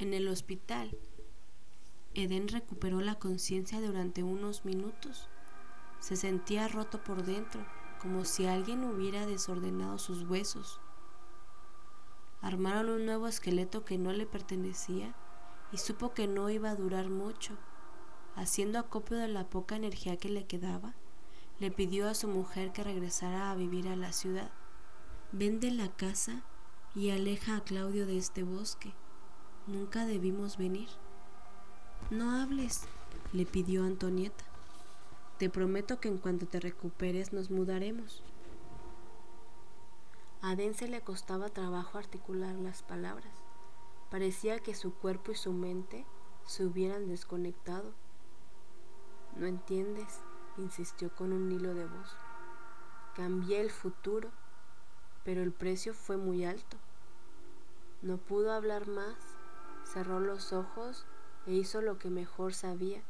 En el hospital, Eden recuperó la conciencia durante unos minutos. Se sentía roto por dentro, como si alguien hubiera desordenado sus huesos. Armaron un nuevo esqueleto que no le pertenecía y supo que no iba a durar mucho. Haciendo acopio de la poca energía que le quedaba, le pidió a su mujer que regresara a vivir a la ciudad. Vende la casa y aleja a Claudio de este bosque. Nunca debimos venir. No hables, le pidió Antonieta. Te prometo que en cuanto te recuperes nos mudaremos. A Dense le costaba trabajo articular las palabras. Parecía que su cuerpo y su mente se hubieran desconectado. No entiendes, insistió con un hilo de voz. Cambié el futuro, pero el precio fue muy alto. No pudo hablar más, cerró los ojos e hizo lo que mejor sabía,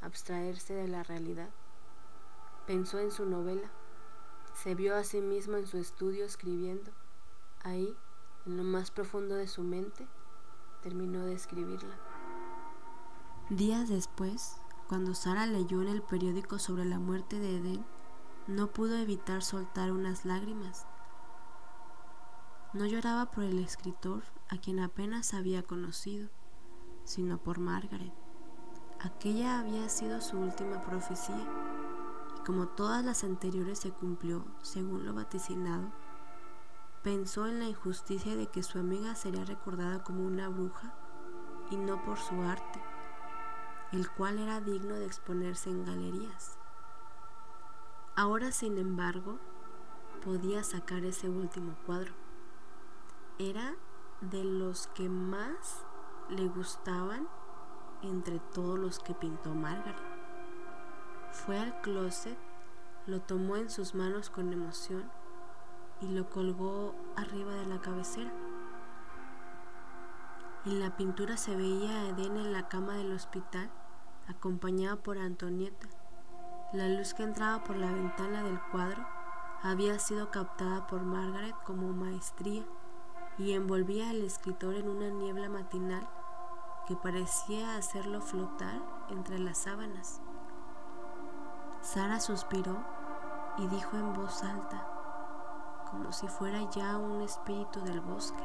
abstraerse de la realidad. Pensó en su novela, se vio a sí mismo en su estudio escribiendo. Ahí, en lo más profundo de su mente, terminó de escribirla. Días después, cuando Sara leyó en el periódico sobre la muerte de Eden, no pudo evitar soltar unas lágrimas. No lloraba por el escritor a quien apenas había conocido, sino por Margaret. Aquella había sido su última profecía, y como todas las anteriores se cumplió según lo vaticinado, pensó en la injusticia de que su amiga sería recordada como una bruja y no por su arte el cual era digno de exponerse en galerías. Ahora, sin embargo, podía sacar ese último cuadro. Era de los que más le gustaban entre todos los que pintó Margaret. Fue al closet, lo tomó en sus manos con emoción y lo colgó arriba de la cabecera. En la pintura se veía a Eden en la cama del hospital acompañada por Antonieta. La luz que entraba por la ventana del cuadro había sido captada por Margaret como maestría y envolvía al escritor en una niebla matinal que parecía hacerlo flotar entre las sábanas. Sara suspiró y dijo en voz alta, como si fuera ya un espíritu del bosque.